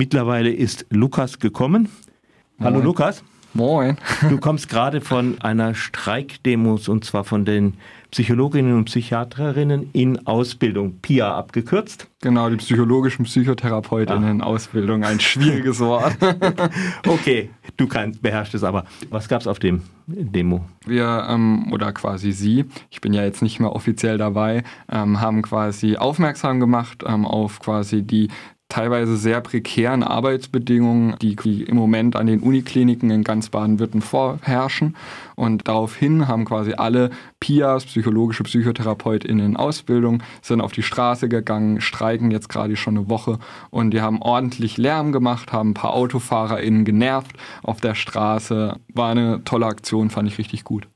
Mittlerweile ist Lukas gekommen. Hallo Moin. Lukas. Moin. Du kommst gerade von einer Streikdemos und zwar von den Psychologinnen und Psychiaterinnen in Ausbildung, PIA abgekürzt. Genau, die psychologischen Psychotherapeutinnen Ausbildung, ein schwieriges Wort. Okay, du kannst, beherrschst es aber. Was gab es auf dem Demo? Wir, ähm, oder quasi Sie, ich bin ja jetzt nicht mehr offiziell dabei, ähm, haben quasi aufmerksam gemacht ähm, auf quasi die teilweise sehr prekären Arbeitsbedingungen, die die im Moment an den Unikliniken in ganz Baden-Württemberg vorherrschen. Und daraufhin haben quasi alle PIAs, psychologische PsychotherapeutInnen in Ausbildung, sind auf die Straße gegangen, streiken jetzt gerade schon eine Woche und die haben ordentlich Lärm gemacht, haben ein paar AutofahrerInnen genervt auf der Straße. War eine tolle Aktion, fand ich richtig gut.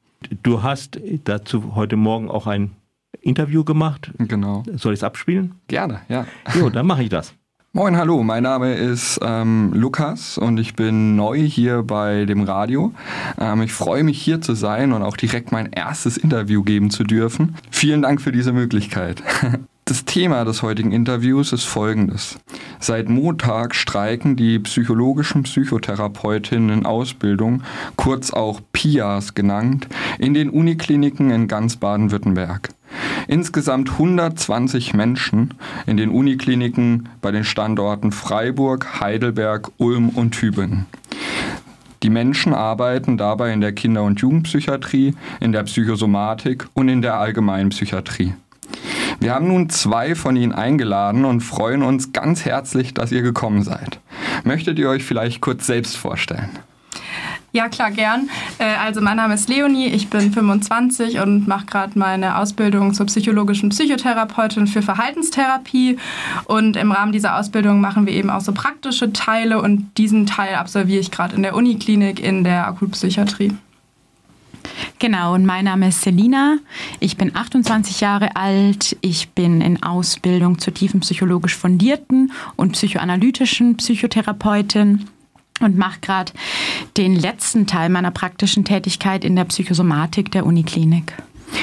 Du hast dazu heute Morgen auch ein Interview gemacht. Genau. Soll ich es abspielen? Gerne, ja. Jo, dann mache ich das. Moin, hallo, mein Name ist ähm, Lukas und ich bin neu hier bei dem Radio. Ähm, ich freue mich hier zu sein und auch direkt mein erstes Interview geben zu dürfen. Vielen Dank für diese Möglichkeit. Das Thema des heutigen Interviews ist folgendes. Seit Montag streiken die psychologischen Psychotherapeutinnen in Ausbildung, kurz auch PIAs genannt, in den Unikliniken in ganz Baden-Württemberg. Insgesamt 120 Menschen in den Unikliniken bei den Standorten Freiburg, Heidelberg, Ulm und Tübingen. Die Menschen arbeiten dabei in der Kinder- und Jugendpsychiatrie, in der Psychosomatik und in der Allgemeinpsychiatrie. Wir haben nun zwei von Ihnen eingeladen und freuen uns ganz herzlich, dass ihr gekommen seid. Möchtet ihr euch vielleicht kurz selbst vorstellen? Ja, klar, gern. Äh, Also mein Name ist Leonie, ich bin 25 und mache gerade meine Ausbildung zur psychologischen Psychotherapeutin für Verhaltenstherapie. Und im Rahmen dieser Ausbildung machen wir eben auch so praktische Teile und diesen Teil absolviere ich gerade in der Uniklinik in der Akutpsychiatrie. Genau, und mein Name ist Selina. Ich bin 28 Jahre alt. Ich bin in Ausbildung zur tiefen psychologisch fundierten und psychoanalytischen Psychotherapeutin und mache gerade den letzten Teil meiner praktischen Tätigkeit in der Psychosomatik der Uniklinik.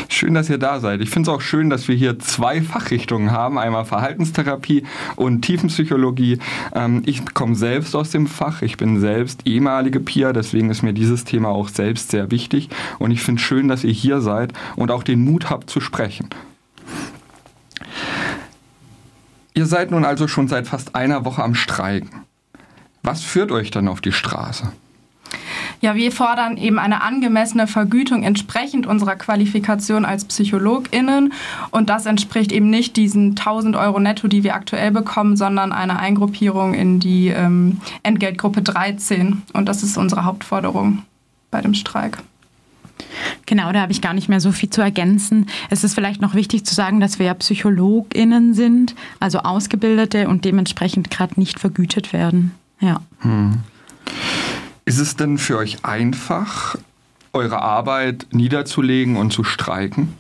Schön, dass ihr da seid. Ich finde es auch schön, dass wir hier zwei Fachrichtungen haben. Einmal Verhaltenstherapie und Tiefenpsychologie. Ähm, ich komme selbst aus dem Fach. Ich bin selbst ehemalige PIA, deswegen ist mir dieses Thema auch selbst sehr wichtig. Und ich finde es schön, dass ihr hier seid und auch den Mut habt zu sprechen. Ihr seid nun also schon seit fast einer Woche am Streiken. Was führt euch dann auf die Straße? Ja, wir fordern eben eine angemessene Vergütung entsprechend unserer Qualifikation als PsychologInnen. Und das entspricht eben nicht diesen 1000 Euro netto, die wir aktuell bekommen, sondern eine Eingruppierung in die ähm, Entgeltgruppe 13. Und das ist unsere Hauptforderung bei dem Streik. Genau, da habe ich gar nicht mehr so viel zu ergänzen. Es ist vielleicht noch wichtig zu sagen, dass wir ja PsychologInnen sind, also Ausgebildete und dementsprechend gerade nicht vergütet werden. Ja. Ist es denn für euch einfach, eure Arbeit niederzulegen und zu streiken?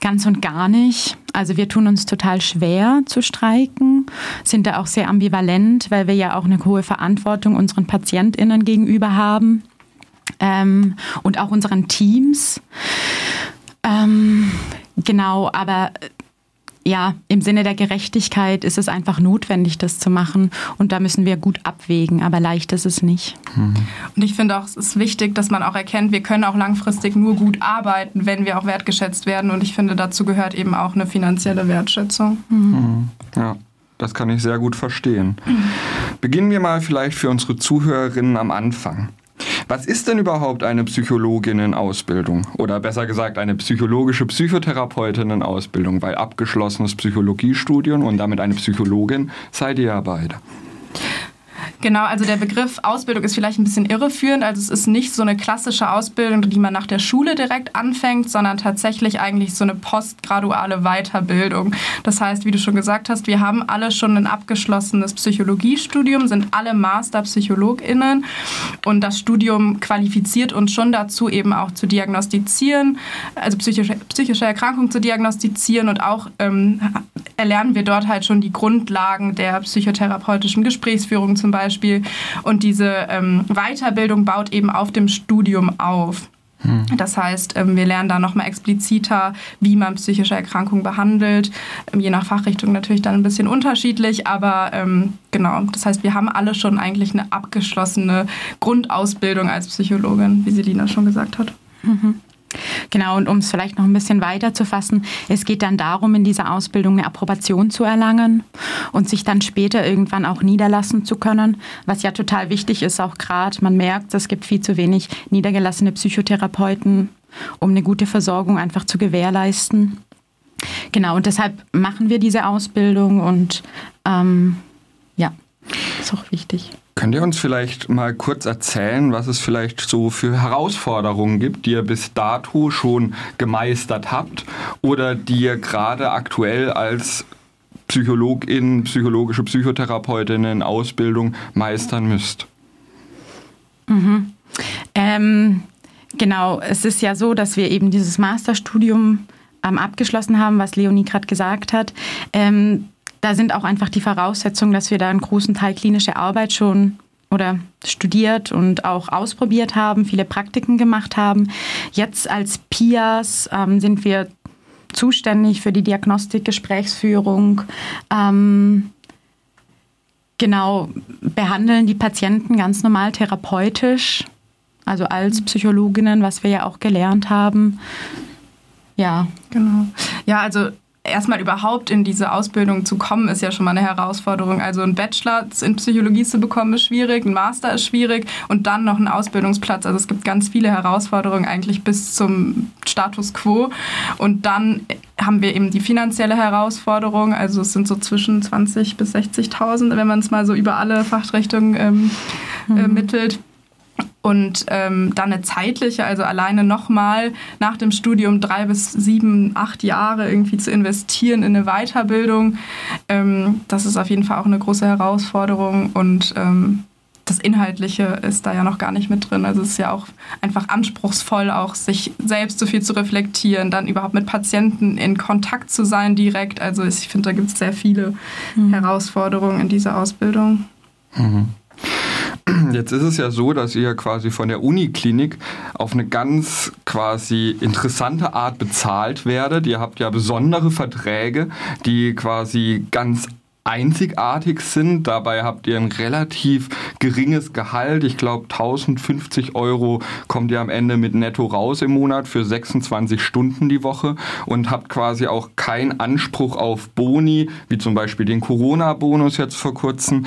Ganz und gar nicht. Also wir tun uns total schwer zu streiken, sind da auch sehr ambivalent, weil wir ja auch eine hohe Verantwortung unseren PatientInnen gegenüber haben ähm, und auch unseren Teams. Ähm, genau, aber ja, im Sinne der Gerechtigkeit ist es einfach notwendig, das zu machen. Und da müssen wir gut abwägen, aber leicht ist es nicht. Und ich finde auch, es ist wichtig, dass man auch erkennt, wir können auch langfristig nur gut arbeiten, wenn wir auch wertgeschätzt werden. Und ich finde, dazu gehört eben auch eine finanzielle Wertschätzung. Ja, das kann ich sehr gut verstehen. Beginnen wir mal vielleicht für unsere Zuhörerinnen am Anfang. Was ist denn überhaupt eine Psychologinnen-Ausbildung? Oder besser gesagt, eine psychologische Psychotherapeutinnen-Ausbildung? Weil abgeschlossenes Psychologiestudium und damit eine Psychologin seid ihr ja beide. Genau, also der Begriff Ausbildung ist vielleicht ein bisschen irreführend. Also es ist nicht so eine klassische Ausbildung, die man nach der Schule direkt anfängt, sondern tatsächlich eigentlich so eine postgraduale Weiterbildung. Das heißt, wie du schon gesagt hast, wir haben alle schon ein abgeschlossenes Psychologiestudium, sind alle Master-PsychologInnen und das Studium qualifiziert uns schon dazu, eben auch zu diagnostizieren, also psychische, psychische Erkrankungen zu diagnostizieren und auch ähm, erlernen wir dort halt schon die Grundlagen der psychotherapeutischen Gesprächsführung zum Beispiel. Und diese ähm, Weiterbildung baut eben auf dem Studium auf. Hm. Das heißt, ähm, wir lernen da nochmal expliziter, wie man psychische Erkrankungen behandelt. Ähm, je nach Fachrichtung natürlich dann ein bisschen unterschiedlich, aber ähm, genau. Das heißt, wir haben alle schon eigentlich eine abgeschlossene Grundausbildung als Psychologin, wie Selina schon gesagt hat. Mhm. Genau, und um es vielleicht noch ein bisschen weiter zu fassen, es geht dann darum, in dieser Ausbildung eine Approbation zu erlangen und sich dann später irgendwann auch niederlassen zu können, was ja total wichtig ist, auch gerade, man merkt, es gibt viel zu wenig niedergelassene Psychotherapeuten, um eine gute Versorgung einfach zu gewährleisten. Genau, und deshalb machen wir diese Ausbildung und ähm, ja, ist auch wichtig. Könnt ihr uns vielleicht mal kurz erzählen, was es vielleicht so für Herausforderungen gibt, die ihr bis dato schon gemeistert habt oder die ihr gerade aktuell als Psychologin, psychologische Psychotherapeutin in Ausbildung meistern müsst? Mhm. Ähm, genau, es ist ja so, dass wir eben dieses Masterstudium ähm, abgeschlossen haben, was Leonie gerade gesagt hat. Ähm, da sind auch einfach die Voraussetzungen, dass wir da einen großen Teil klinische Arbeit schon oder studiert und auch ausprobiert haben, viele Praktiken gemacht haben. Jetzt als PIAs ähm, sind wir zuständig für die Diagnostik, Gesprächsführung. Ähm, genau, behandeln die Patienten ganz normal therapeutisch, also als Psychologinnen, was wir ja auch gelernt haben. Ja. Genau. Ja, also erstmal überhaupt in diese Ausbildung zu kommen, ist ja schon mal eine Herausforderung. Also ein Bachelor in Psychologie zu bekommen, ist schwierig, ein Master ist schwierig und dann noch einen Ausbildungsplatz. Also es gibt ganz viele Herausforderungen eigentlich bis zum Status quo. Und dann haben wir eben die finanzielle Herausforderung. Also es sind so zwischen 20.000 bis 60.000, wenn man es mal so über alle Fachrichtungen ähm, mhm. ermittelt. Und ähm, dann eine zeitliche, also alleine nochmal nach dem Studium drei bis sieben, acht Jahre irgendwie zu investieren in eine Weiterbildung, ähm, das ist auf jeden Fall auch eine große Herausforderung. Und ähm, das Inhaltliche ist da ja noch gar nicht mit drin. Also es ist ja auch einfach anspruchsvoll, auch sich selbst so viel zu reflektieren, dann überhaupt mit Patienten in Kontakt zu sein direkt. Also ich finde, da gibt es sehr viele mhm. Herausforderungen in dieser Ausbildung. Mhm. Jetzt ist es ja so, dass ihr quasi von der Uniklinik auf eine ganz quasi interessante Art bezahlt werdet. Ihr habt ja besondere Verträge, die quasi ganz einzigartig sind. Dabei habt ihr ein relativ geringes Gehalt. Ich glaube, 1050 Euro kommt ihr am Ende mit netto raus im Monat für 26 Stunden die Woche und habt quasi auch keinen Anspruch auf Boni, wie zum Beispiel den Corona-Bonus jetzt vor kurzem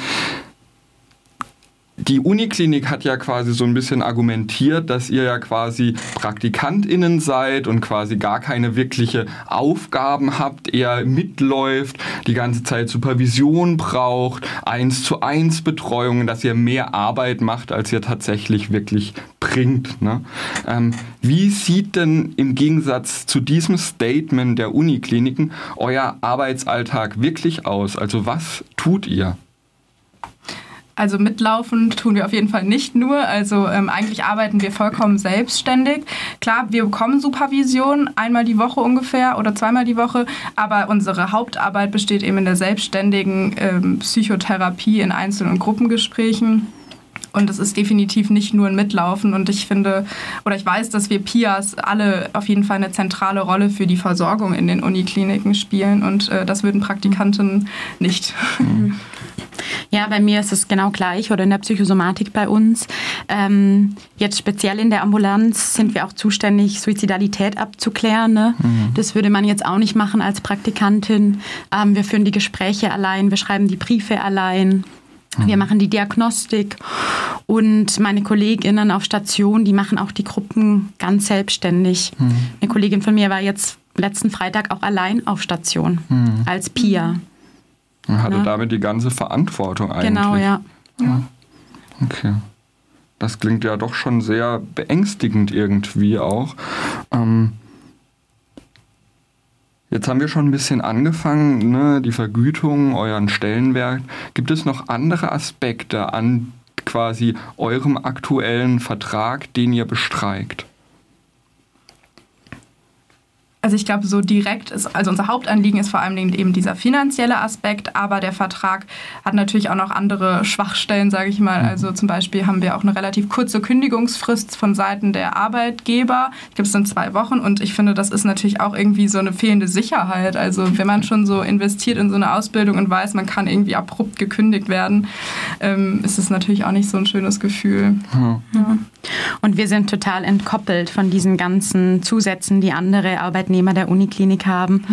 die Uniklinik hat ja quasi so ein bisschen argumentiert, dass ihr ja quasi PraktikantInnen seid und quasi gar keine wirkliche Aufgaben habt, eher mitläuft, die ganze Zeit Supervision braucht, eins zu eins Betreuungen, dass ihr mehr Arbeit macht, als ihr tatsächlich wirklich bringt. Ne? Ähm, wie sieht denn im Gegensatz zu diesem Statement der Unikliniken euer Arbeitsalltag wirklich aus? Also was tut ihr? Also mitlaufen tun wir auf jeden Fall nicht nur. Also ähm, eigentlich arbeiten wir vollkommen selbstständig. Klar, wir bekommen Supervision einmal die Woche ungefähr oder zweimal die Woche, aber unsere Hauptarbeit besteht eben in der selbstständigen ähm, Psychotherapie in Einzel- und Gruppengesprächen. Und es ist definitiv nicht nur ein Mitlaufen. Und ich finde, oder ich weiß, dass wir PIAs alle auf jeden Fall eine zentrale Rolle für die Versorgung in den Unikliniken spielen. Und äh, das würden Praktikanten nicht. Mhm. Ja, bei mir ist es genau gleich oder in der Psychosomatik bei uns. Ähm, jetzt speziell in der Ambulanz sind wir auch zuständig, Suizidalität abzuklären. Ne? Mhm. Das würde man jetzt auch nicht machen als Praktikantin. Ähm, wir führen die Gespräche allein, wir schreiben die Briefe allein. Wir mhm. machen die Diagnostik und meine Kolleginnen auf Station, die machen auch die Gruppen ganz selbstständig. Mhm. Eine Kollegin von mir war jetzt letzten Freitag auch allein auf Station mhm. als Pia. Und hatte ja. damit die ganze Verantwortung eigentlich. Genau, ja. ja. Okay. Das klingt ja doch schon sehr beängstigend irgendwie auch. Ähm, jetzt haben wir schon ein bisschen angefangen, ne, die Vergütung, euren Stellenwert. Gibt es noch andere Aspekte an quasi eurem aktuellen Vertrag, den ihr bestreikt? Also ich glaube, so direkt ist, also unser Hauptanliegen ist vor allem eben dieser finanzielle Aspekt, aber der Vertrag hat natürlich auch noch andere Schwachstellen, sage ich mal. Also zum Beispiel haben wir auch eine relativ kurze Kündigungsfrist von Seiten der Arbeitgeber. Ich glaube, es sind zwei Wochen und ich finde, das ist natürlich auch irgendwie so eine fehlende Sicherheit. Also wenn man schon so investiert in so eine Ausbildung und weiß, man kann irgendwie abrupt gekündigt werden, ähm, ist es natürlich auch nicht so ein schönes Gefühl. Hm. Ja. Und wir sind total entkoppelt von diesen ganzen Zusätzen, die andere Arbeitnehmer der Uniklinik haben.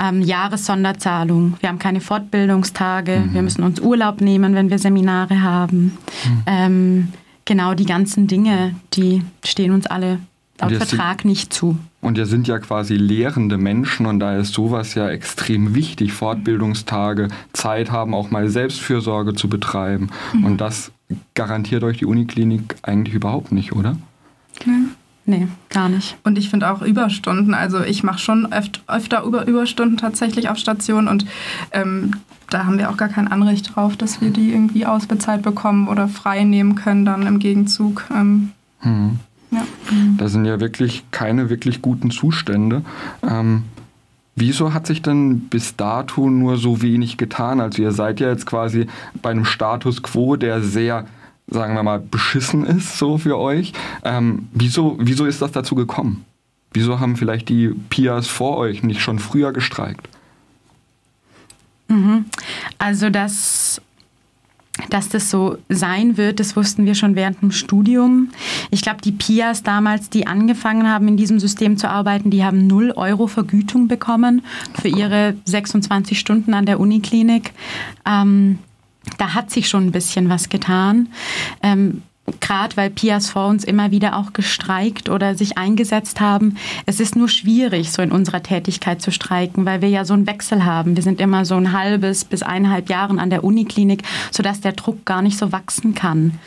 Ähm, Jahressonderzahlung. Wir haben keine Fortbildungstage. Mhm. Wir müssen uns Urlaub nehmen, wenn wir Seminare haben. Mhm. Ähm, genau die ganzen Dinge, die stehen uns alle laut Vertrag sind, nicht zu. Und ihr sind ja quasi lehrende Menschen und da ist sowas ja extrem wichtig. Fortbildungstage, Zeit haben, auch mal Selbstfürsorge zu betreiben. Mhm. Und das garantiert euch die Uniklinik eigentlich überhaupt nicht, oder? Nee. Nee, gar nicht. Und ich finde auch Überstunden. Also ich mache schon öfter, öfter über Überstunden tatsächlich auf Station und ähm, da haben wir auch gar kein Anrecht drauf, dass wir die irgendwie ausbezahlt bekommen oder frei nehmen können dann im Gegenzug. Ähm, hm. ja. Da sind ja wirklich keine wirklich guten Zustände. Ähm, Wieso hat sich denn bis dato nur so wenig getan? Also ihr seid ja jetzt quasi bei einem Status quo, der sehr, sagen wir mal, beschissen ist so für euch. Ähm, wieso, wieso ist das dazu gekommen? Wieso haben vielleicht die Pias vor euch nicht schon früher gestreikt? Mhm. Also das dass das so sein wird, das wussten wir schon während dem Studium. Ich glaube, die PIAs damals, die angefangen haben, in diesem System zu arbeiten, die haben 0 Euro Vergütung bekommen für ihre 26 Stunden an der Uniklinik. Ähm, da hat sich schon ein bisschen was getan. Ähm, gerade weil Pias uns immer wieder auch gestreikt oder sich eingesetzt haben. Es ist nur schwierig, so in unserer Tätigkeit zu streiken, weil wir ja so einen Wechsel haben. Wir sind immer so ein halbes bis eineinhalb Jahren an der Uniklinik, sodass der Druck gar nicht so wachsen kann.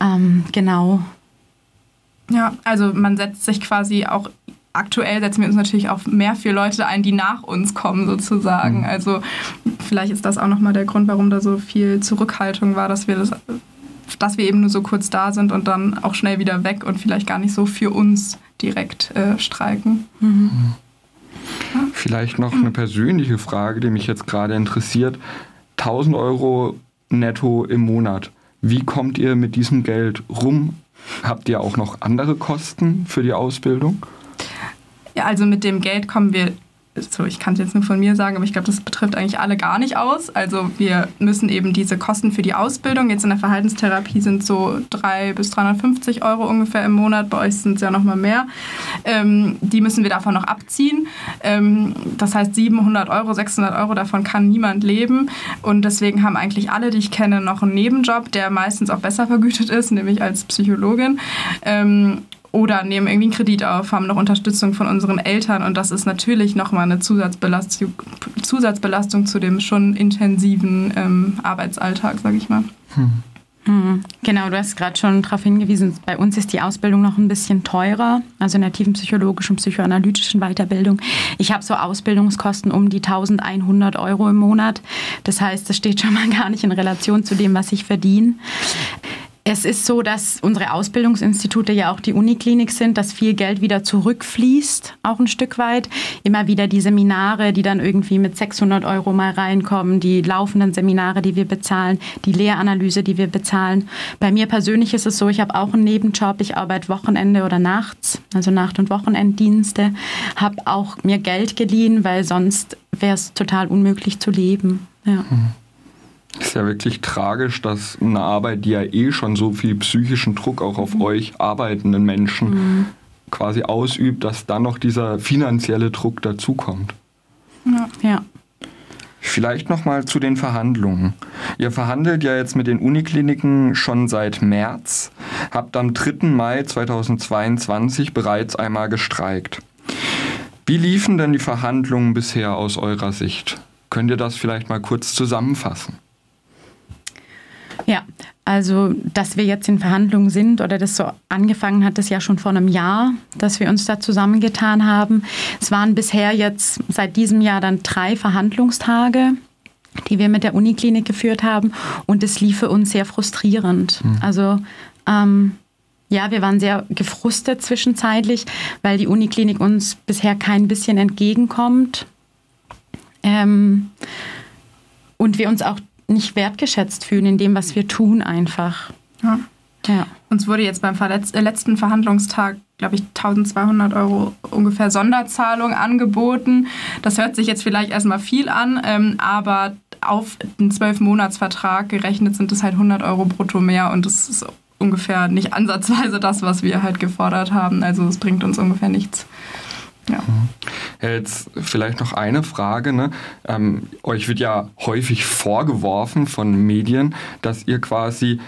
Ähm, genau. Ja, also man setzt sich quasi auch aktuell setzen wir uns natürlich auf mehr für Leute ein, die nach uns kommen sozusagen. Mhm. Also vielleicht ist das auch nochmal der Grund, warum da so viel Zurückhaltung war, dass wir das dass wir eben nur so kurz da sind und dann auch schnell wieder weg und vielleicht gar nicht so für uns direkt äh, streiken. Mhm. Vielleicht noch eine persönliche Frage, die mich jetzt gerade interessiert. 1000 Euro netto im Monat. Wie kommt ihr mit diesem Geld rum? Habt ihr auch noch andere Kosten für die Ausbildung? Ja, also mit dem Geld kommen wir so, ich kann es jetzt nur von mir sagen, aber ich glaube, das betrifft eigentlich alle gar nicht aus. Also wir müssen eben diese Kosten für die Ausbildung, jetzt in der Verhaltenstherapie sind so 3 bis 350 Euro ungefähr im Monat, bei euch sind es ja nochmal mehr, ähm, die müssen wir davon noch abziehen. Ähm, das heißt 700 Euro, 600 Euro, davon kann niemand leben und deswegen haben eigentlich alle, die ich kenne, noch einen Nebenjob, der meistens auch besser vergütet ist, nämlich als Psychologin. Ähm, oder nehmen irgendwie einen Kredit auf, haben noch Unterstützung von unseren Eltern und das ist natürlich nochmal eine Zusatzbelastung, Zusatzbelastung zu dem schon intensiven ähm, Arbeitsalltag, sage ich mal. Hm. hm. Genau, du hast gerade schon darauf hingewiesen, bei uns ist die Ausbildung noch ein bisschen teurer, also in der tiefen psychologischen, psychoanalytischen Weiterbildung. Ich habe so Ausbildungskosten um die 1100 Euro im Monat. Das heißt, das steht schon mal gar nicht in Relation zu dem, was ich verdiene. Es ist so, dass unsere Ausbildungsinstitute ja auch die Uniklinik sind, dass viel Geld wieder zurückfließt, auch ein Stück weit. Immer wieder die Seminare, die dann irgendwie mit 600 Euro mal reinkommen, die laufenden Seminare, die wir bezahlen, die Lehranalyse, die wir bezahlen. Bei mir persönlich ist es so, ich habe auch einen Nebenjob, ich arbeite Wochenende oder nachts, also Nacht- und Wochenenddienste, habe auch mir Geld geliehen, weil sonst wäre es total unmöglich zu leben. Ja. Mhm. Ist ja wirklich tragisch, dass eine Arbeit, die ja eh schon so viel psychischen Druck auch auf mhm. euch arbeitenden Menschen mhm. quasi ausübt, dass dann noch dieser finanzielle Druck dazukommt. Ja. ja. Vielleicht nochmal zu den Verhandlungen. Ihr verhandelt ja jetzt mit den Unikliniken schon seit März, habt am 3. Mai 2022 bereits einmal gestreikt. Wie liefen denn die Verhandlungen bisher aus eurer Sicht? Könnt ihr das vielleicht mal kurz zusammenfassen? Ja, also dass wir jetzt in Verhandlungen sind oder das so angefangen hat, das ja schon vor einem Jahr, dass wir uns da zusammengetan haben. Es waren bisher jetzt seit diesem Jahr dann drei Verhandlungstage die wir mit der Uniklinik geführt haben und es lief für uns sehr frustrierend. Mhm. Also ähm, Ja, wir waren sehr gefrustet zwischenzeitlich, weil die Uniklinik uns bisher kein bisschen entgegenkommt. Ähm, und wir uns auch nicht wertgeschätzt fühlen in dem, was wir tun einfach. Ja. ja. Uns wurde jetzt beim Verletz äh, letzten Verhandlungstag, glaube ich, 1200 Euro ungefähr Sonderzahlung angeboten. Das hört sich jetzt vielleicht erstmal viel an, ähm, aber auf den 12-Monats-Vertrag gerechnet sind es halt 100 Euro brutto mehr und das ist ungefähr nicht ansatzweise das, was wir halt gefordert haben. Also es bringt uns ungefähr nichts. Ja. Jetzt vielleicht noch eine Frage. Ne? Ähm, euch wird ja häufig vorgeworfen von Medien, dass ihr quasi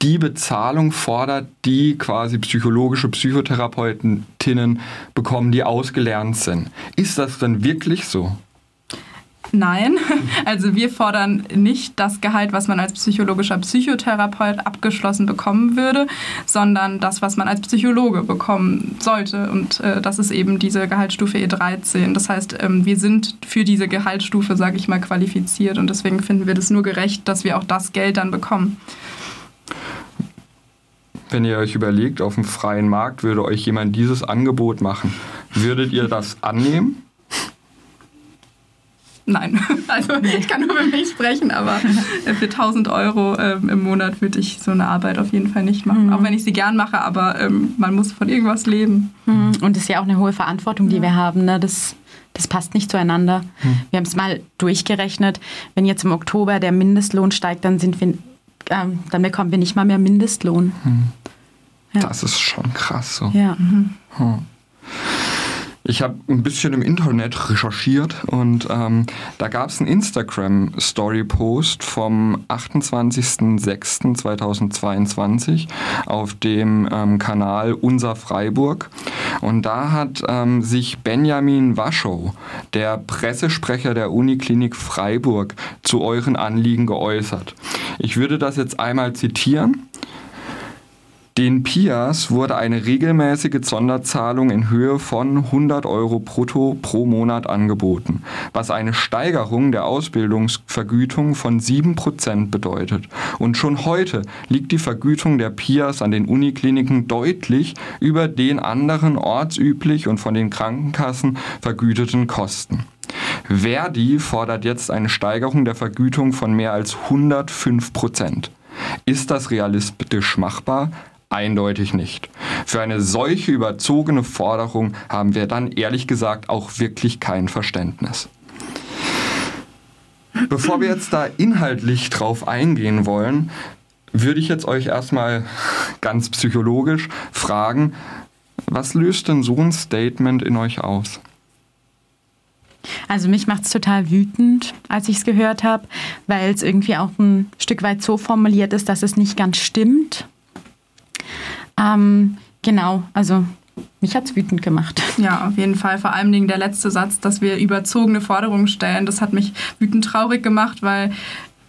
die Bezahlung fordert, die quasi psychologische Psychotherapeutinnen bekommen, die ausgelernt sind. Ist das denn wirklich so? Nein, also wir fordern nicht das Gehalt, was man als psychologischer Psychotherapeut abgeschlossen bekommen würde, sondern das, was man als Psychologe bekommen sollte. Und äh, das ist eben diese Gehaltsstufe E13. Das heißt, ähm, wir sind für diese Gehaltsstufe, sage ich mal, qualifiziert und deswegen finden wir das nur gerecht, dass wir auch das Geld dann bekommen. Wenn ihr euch überlegt, auf dem freien Markt würde euch jemand dieses Angebot machen, würdet ihr das annehmen? Nein, also ich kann nur für mich sprechen, aber für 1000 Euro ähm, im Monat würde ich so eine Arbeit auf jeden Fall nicht machen. Mhm. Auch wenn ich sie gern mache, aber ähm, man muss von irgendwas leben. Mhm. Und das ist ja auch eine hohe Verantwortung, die ja. wir haben. Ne? Das, das passt nicht zueinander. Mhm. Wir haben es mal durchgerechnet. Wenn jetzt im Oktober der Mindestlohn steigt, dann sind wir, ähm, dann bekommen wir nicht mal mehr Mindestlohn. Mhm. Ja. Das ist schon krass so. Ja. Mhm. Ich habe ein bisschen im Internet recherchiert und ähm, da gab es einen Instagram-Story-Post vom 28.06.2022 auf dem ähm, Kanal Unser Freiburg. Und da hat ähm, sich Benjamin Waschow, der Pressesprecher der Uniklinik Freiburg, zu euren Anliegen geäußert. Ich würde das jetzt einmal zitieren. Den PIAs wurde eine regelmäßige Sonderzahlung in Höhe von 100 Euro brutto pro Monat angeboten, was eine Steigerung der Ausbildungsvergütung von 7% bedeutet. Und schon heute liegt die Vergütung der PIAs an den Unikliniken deutlich über den anderen ortsüblich und von den Krankenkassen vergüteten Kosten. Verdi fordert jetzt eine Steigerung der Vergütung von mehr als 105% Ist das realistisch machbar? Eindeutig nicht. Für eine solche überzogene Forderung haben wir dann ehrlich gesagt auch wirklich kein Verständnis. Bevor wir jetzt da inhaltlich drauf eingehen wollen, würde ich jetzt euch erstmal ganz psychologisch fragen, was löst denn so ein Statement in euch aus? Also mich macht es total wütend, als ich es gehört habe, weil es irgendwie auch ein Stück weit so formuliert ist, dass es nicht ganz stimmt. Ähm, genau, also mich hat es wütend gemacht. Ja, auf jeden Fall. Vor allem der letzte Satz, dass wir überzogene Forderungen stellen, das hat mich wütend traurig gemacht, weil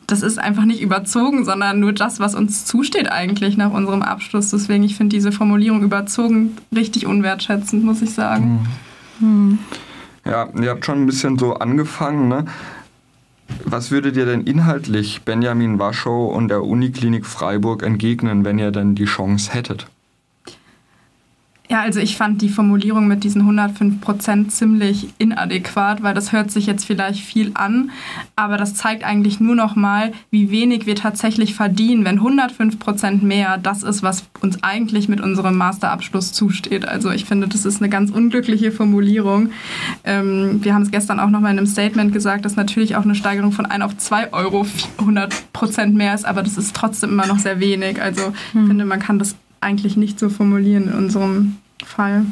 das ist einfach nicht überzogen, sondern nur das, was uns zusteht eigentlich nach unserem Abschluss. Deswegen, ich finde diese Formulierung überzogen richtig unwertschätzend, muss ich sagen. Mhm. Mhm. Ja, ihr habt schon ein bisschen so angefangen, ne? Was würdet ihr denn inhaltlich Benjamin Waschow und der Uniklinik Freiburg entgegnen, wenn ihr denn die Chance hättet? Ja, also ich fand die Formulierung mit diesen 105 Prozent ziemlich inadäquat, weil das hört sich jetzt vielleicht viel an, aber das zeigt eigentlich nur noch mal, wie wenig wir tatsächlich verdienen, wenn 105 Prozent mehr das ist, was uns eigentlich mit unserem Masterabschluss zusteht. Also ich finde, das ist eine ganz unglückliche Formulierung. Ähm, wir haben es gestern auch noch mal in einem Statement gesagt, dass natürlich auch eine Steigerung von 1 auf 2 Euro 100 Prozent mehr ist, aber das ist trotzdem immer noch sehr wenig. Also ich hm. finde, man kann das eigentlich nicht so formulieren in unserem Fall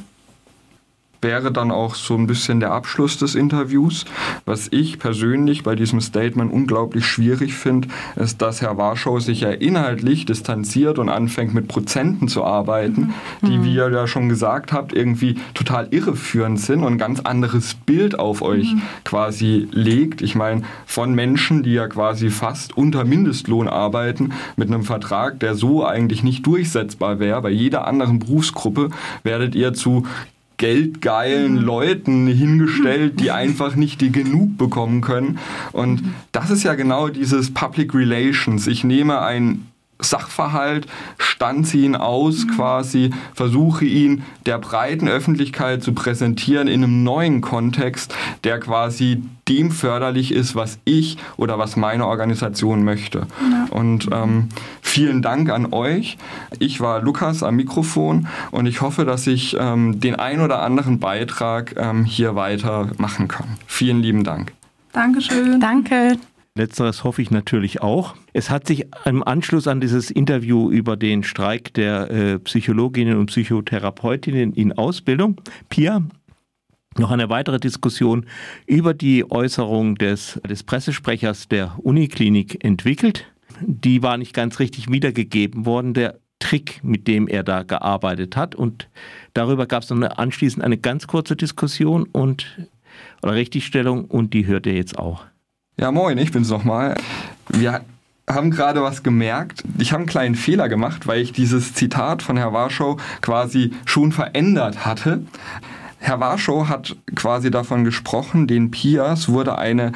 wäre dann auch so ein bisschen der Abschluss des Interviews. Was ich persönlich bei diesem Statement unglaublich schwierig finde, ist, dass Herr Warschau sich ja inhaltlich distanziert und anfängt mit Prozenten zu arbeiten, mhm. die, wie ihr ja schon gesagt habt, irgendwie total irreführend sind und ein ganz anderes Bild auf euch mhm. quasi legt. Ich meine, von Menschen, die ja quasi fast unter Mindestlohn arbeiten, mit einem Vertrag, der so eigentlich nicht durchsetzbar wäre, bei jeder anderen Berufsgruppe werdet ihr zu geldgeilen mhm. Leuten hingestellt, die einfach nicht die genug bekommen können. Und das ist ja genau dieses Public Relations. Ich nehme ein Sachverhalt, stanze ihn aus quasi, versuche ihn der breiten Öffentlichkeit zu präsentieren in einem neuen Kontext, der quasi dem förderlich ist, was ich oder was meine Organisation möchte. Ja. Und ähm, vielen Dank an euch. Ich war Lukas am Mikrofon und ich hoffe, dass ich ähm, den ein oder anderen Beitrag ähm, hier weiter machen kann. Vielen lieben Dank. Dankeschön. Danke. Letzteres hoffe ich natürlich auch. Es hat sich im Anschluss an dieses Interview über den Streik der äh, Psychologinnen und Psychotherapeutinnen in Ausbildung, PIA, noch eine weitere Diskussion über die Äußerung des, des Pressesprechers der Uniklinik entwickelt. Die war nicht ganz richtig wiedergegeben worden, der Trick, mit dem er da gearbeitet hat. Und darüber gab es eine, anschließend eine ganz kurze Diskussion und oder Richtigstellung und die hört ihr jetzt auch. Ja, moin, ich bin's nochmal. Wir haben gerade was gemerkt. Ich habe einen kleinen Fehler gemacht, weil ich dieses Zitat von Herr Warschau quasi schon verändert hatte. Herr Warschau hat quasi davon gesprochen, den Pias wurde eine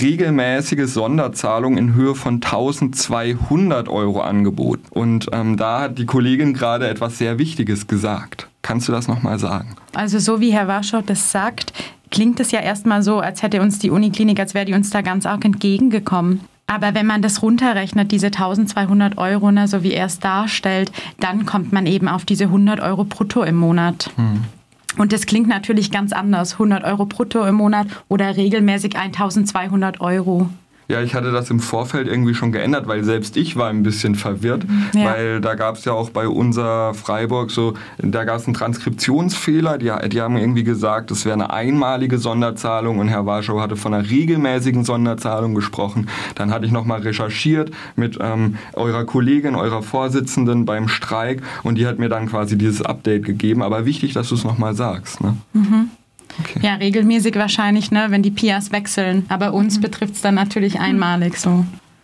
regelmäßige Sonderzahlung in Höhe von 1200 Euro angeboten. Und ähm, da hat die Kollegin gerade etwas sehr Wichtiges gesagt. Kannst du das nochmal sagen? Also so wie Herr Warschau das sagt, klingt es ja erstmal so, als hätte uns die Uniklinik, als wäre die uns da ganz arg entgegengekommen. Aber wenn man das runterrechnet, diese 1200 Euro, ne, so wie er es darstellt, dann kommt man eben auf diese 100 Euro brutto im Monat. Hm. Und das klingt natürlich ganz anders. 100 Euro brutto im Monat oder regelmäßig 1200 Euro. Ja, ich hatte das im Vorfeld irgendwie schon geändert, weil selbst ich war ein bisschen verwirrt, mhm. ja. weil da gab es ja auch bei unser Freiburg so, da gab es einen Transkriptionsfehler, die, die haben irgendwie gesagt, es wäre eine einmalige Sonderzahlung und Herr Warschau hatte von einer regelmäßigen Sonderzahlung gesprochen. Dann hatte ich nochmal recherchiert mit ähm, eurer Kollegin, eurer Vorsitzenden beim Streik und die hat mir dann quasi dieses Update gegeben. Aber wichtig, dass du es nochmal sagst. Ne? Mhm. Okay. Ja, regelmäßig wahrscheinlich, ne, wenn die Pias wechseln. Aber uns mhm. betrifft es dann natürlich einmalig so.